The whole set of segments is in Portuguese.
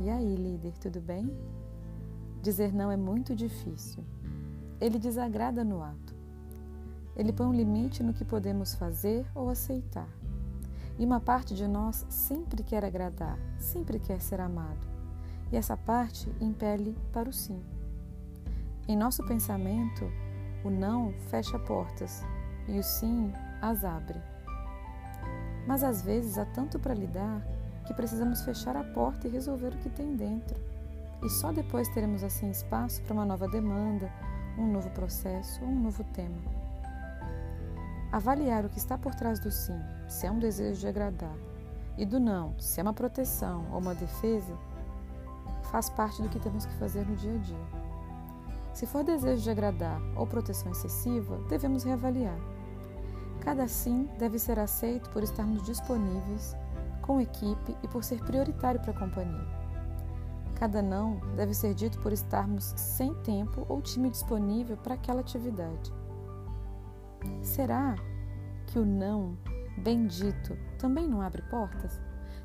E aí, líder, tudo bem? Dizer não é muito difícil. Ele desagrada no ato. Ele põe um limite no que podemos fazer ou aceitar. E uma parte de nós sempre quer agradar, sempre quer ser amado. E essa parte impele para o sim. Em nosso pensamento, o não fecha portas e o sim as abre. Mas às vezes há tanto para lidar que precisamos fechar a porta e resolver o que tem dentro. E só depois teremos assim espaço para uma nova demanda, um novo processo ou um novo tema. Avaliar o que está por trás do sim, se é um desejo de agradar, e do não, se é uma proteção ou uma defesa, faz parte do que temos que fazer no dia a dia. Se for desejo de agradar ou proteção excessiva, devemos reavaliar. Cada sim deve ser aceito por estarmos disponíveis, com equipe e por ser prioritário para a companhia. Cada não deve ser dito por estarmos sem tempo ou time disponível para aquela atividade. Será que o não, bem dito, também não abre portas?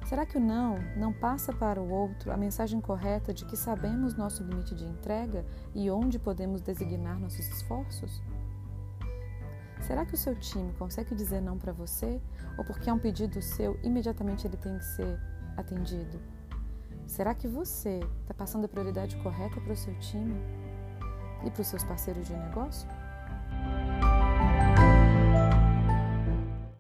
Será que o não não passa para o outro a mensagem correta de que sabemos nosso limite de entrega e onde podemos designar nossos esforços? Será que o seu time consegue dizer não para você ou porque é um pedido seu, imediatamente ele tem que ser atendido? Será que você está passando a prioridade correta para o seu time e para os seus parceiros de negócio?